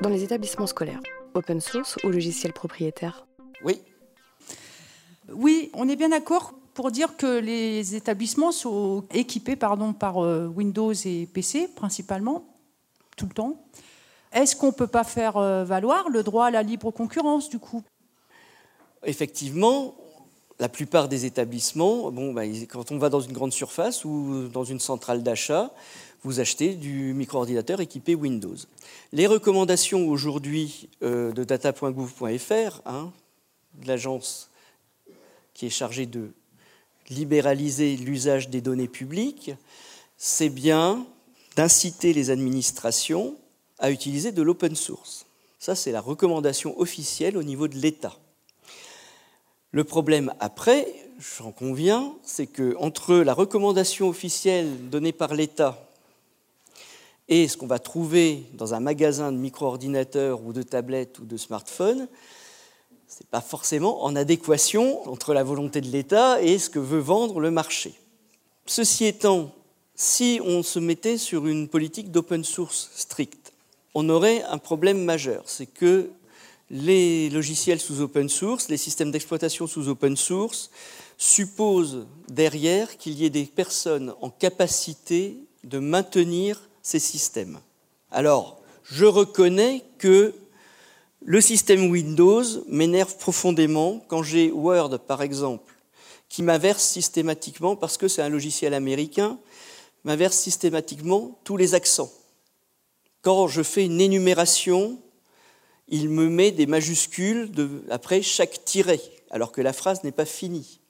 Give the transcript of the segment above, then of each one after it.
dans les établissements scolaires Open source ou logiciel propriétaire Oui. Oui, on est bien d'accord pour dire que les établissements sont équipés pardon, par euh, Windows et PC principalement, tout le temps. Est-ce qu'on ne peut pas faire euh, valoir le droit à la libre concurrence du coup? Effectivement, la plupart des établissements, bon, bah, quand on va dans une grande surface ou dans une centrale d'achat, vous achetez du micro-ordinateur équipé Windows. Les recommandations aujourd'hui euh, de data.gouv.fr, hein, l'agence qui est chargée de libéraliser l'usage des données publiques, c'est bien d'inciter les administrations à utiliser de l'open source. Ça, c'est la recommandation officielle au niveau de l'État. Le problème après, j'en conviens, c'est que entre la recommandation officielle donnée par l'État et ce qu'on va trouver dans un magasin de micro-ordinateurs ou de tablettes ou de smartphones, ce n'est pas forcément en adéquation entre la volonté de l'État et ce que veut vendre le marché. Ceci étant, si on se mettait sur une politique d'open source stricte, on aurait un problème majeur, c'est que les logiciels sous open source, les systèmes d'exploitation sous open source supposent derrière qu'il y ait des personnes en capacité de maintenir ces systèmes. Alors, je reconnais que le système Windows m'énerve profondément quand j'ai Word, par exemple, qui m'inverse systématiquement, parce que c'est un logiciel américain, m'inverse systématiquement tous les accents. Quand je fais une énumération il me met des majuscules après chaque tiret, alors que la phrase n'est pas finie.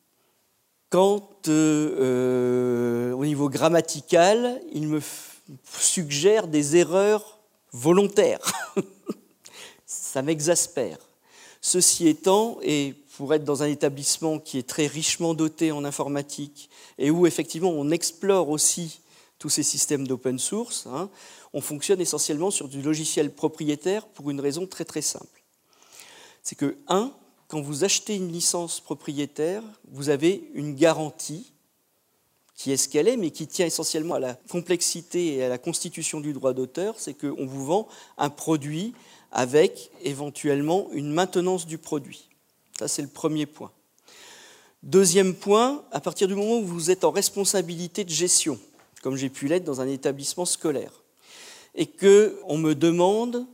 Quand, euh, euh, au niveau grammatical, il me suggère des erreurs volontaires. Ça m'exaspère. Ceci étant, et pour être dans un établissement qui est très richement doté en informatique et où effectivement on explore aussi tous ces systèmes d'open source, hein, on fonctionne essentiellement sur du logiciel propriétaire pour une raison très très simple. C'est que, un, quand vous achetez une licence propriétaire, vous avez une garantie qui est ce qu'elle est, mais qui tient essentiellement à la complexité et à la constitution du droit d'auteur, c'est qu'on vous vend un produit avec éventuellement une maintenance du produit. Ça, c'est le premier point. Deuxième point, à partir du moment où vous êtes en responsabilité de gestion, comme j'ai pu l'être dans un établissement scolaire, et qu'on me demande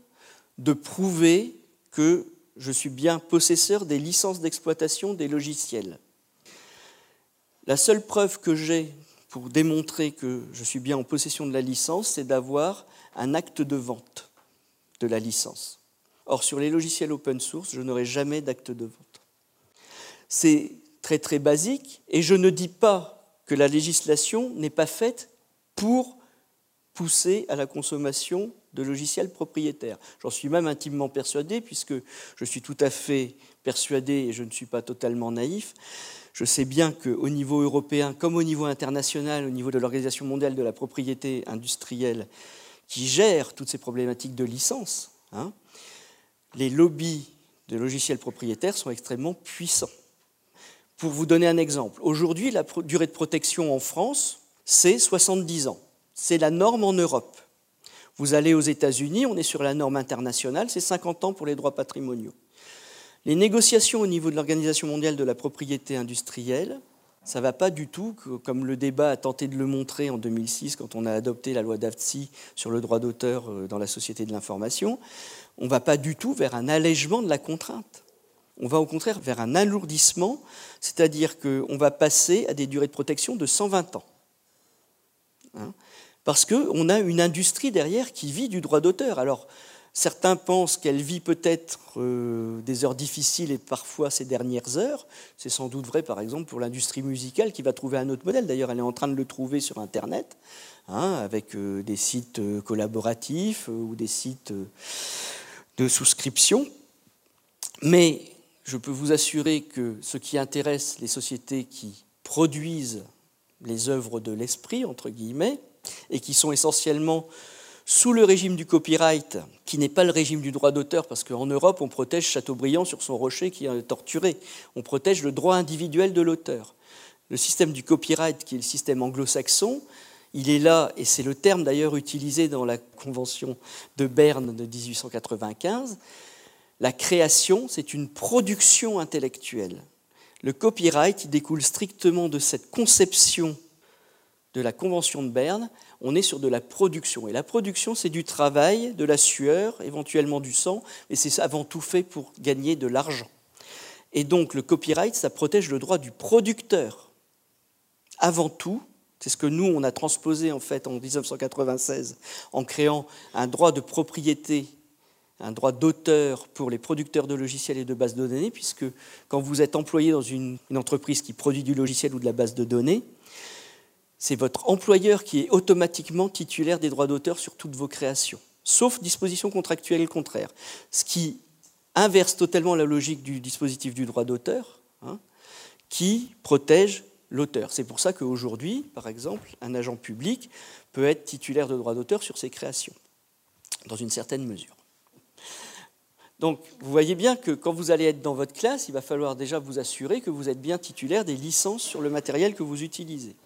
de prouver que je suis bien possesseur des licences d'exploitation des logiciels. La seule preuve que j'ai pour démontrer que je suis bien en possession de la licence, c'est d'avoir un acte de vente de la licence. Or, sur les logiciels open source, je n'aurai jamais d'acte de vente. C'est très très basique et je ne dis pas que la législation n'est pas faite pour pousser à la consommation de logiciels propriétaires. J'en suis même intimement persuadé, puisque je suis tout à fait persuadé, et je ne suis pas totalement naïf, je sais bien qu'au niveau européen, comme au niveau international, au niveau de l'Organisation mondiale de la propriété industrielle, qui gère toutes ces problématiques de licence, hein, les lobbies de logiciels propriétaires sont extrêmement puissants. Pour vous donner un exemple, aujourd'hui, la durée de protection en France, c'est 70 ans. C'est la norme en Europe. Vous allez aux États-Unis, on est sur la norme internationale, c'est 50 ans pour les droits patrimoniaux. Les négociations au niveau de l'Organisation mondiale de la propriété industrielle, ça ne va pas du tout, comme le débat a tenté de le montrer en 2006 quand on a adopté la loi d'AFTSI sur le droit d'auteur euh, dans la société de l'information, on ne va pas du tout vers un allègement de la contrainte. On va au contraire vers un alourdissement, c'est-à-dire qu'on va passer à des durées de protection de 120 ans. Hein parce qu'on a une industrie derrière qui vit du droit d'auteur. Alors, certains pensent qu'elle vit peut-être euh, des heures difficiles et parfois ses dernières heures. C'est sans doute vrai, par exemple, pour l'industrie musicale qui va trouver un autre modèle. D'ailleurs, elle est en train de le trouver sur Internet, hein, avec euh, des sites euh, collaboratifs ou des sites de souscription. Mais je peux vous assurer que ce qui intéresse les sociétés qui produisent les œuvres de l'esprit, entre guillemets, et qui sont essentiellement sous le régime du copyright, qui n'est pas le régime du droit d'auteur, parce qu'en Europe, on protège Chateaubriand sur son rocher qui est torturé. On protège le droit individuel de l'auteur. Le système du copyright, qui est le système anglo-saxon, il est là, et c'est le terme d'ailleurs utilisé dans la Convention de Berne de 1895, la création, c'est une production intellectuelle. Le copyright il découle strictement de cette conception de la Convention de Berne. On est sur de la production. Et la production, c'est du travail, de la sueur, éventuellement du sang, mais c'est avant tout fait pour gagner de l'argent. Et donc le copyright, ça protège le droit du producteur. Avant tout, c'est ce que nous, on a transposé en fait en 1996 en créant un droit de propriété un droit d'auteur pour les producteurs de logiciels et de bases de données, puisque quand vous êtes employé dans une, entreprise qui produit du logiciel ou de la base de données, c'est votre employeur qui est automatiquement titulaire des droits d'auteur sur toutes vos créations, sauf disposition contractuelle contraire, ce qui inverse totalement la logique du dispositif du droit d'auteur, hein, qui protège l'auteur. C'est pour ça qu'aujourd'hui, par exemple, un agent public peut être titulaire de droits d'auteur sur ses créations, dans une certaine mesure. Donc vous voyez bien que quand vous allez être dans votre classe, il va falloir déjà vous assurer que vous êtes bien titulaire des licences sur le matériel que vous utilisez.